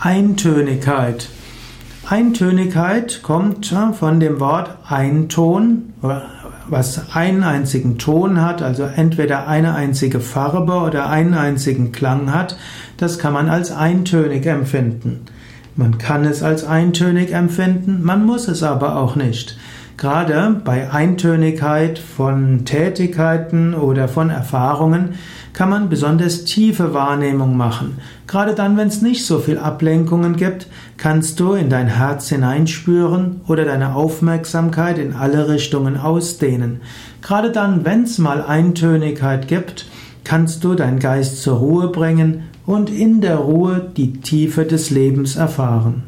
Eintönigkeit. Eintönigkeit kommt von dem Wort Einton, was einen einzigen Ton hat, also entweder eine einzige Farbe oder einen einzigen Klang hat. Das kann man als eintönig empfinden. Man kann es als eintönig empfinden, man muss es aber auch nicht. Gerade bei Eintönigkeit von Tätigkeiten oder von Erfahrungen kann man besonders tiefe Wahrnehmung machen. Gerade dann, wenn es nicht so viel Ablenkungen gibt, kannst du in dein Herz hineinspüren oder deine Aufmerksamkeit in alle Richtungen ausdehnen. Gerade dann, wenn es mal Eintönigkeit gibt, kannst du deinen Geist zur Ruhe bringen und in der Ruhe die Tiefe des Lebens erfahren.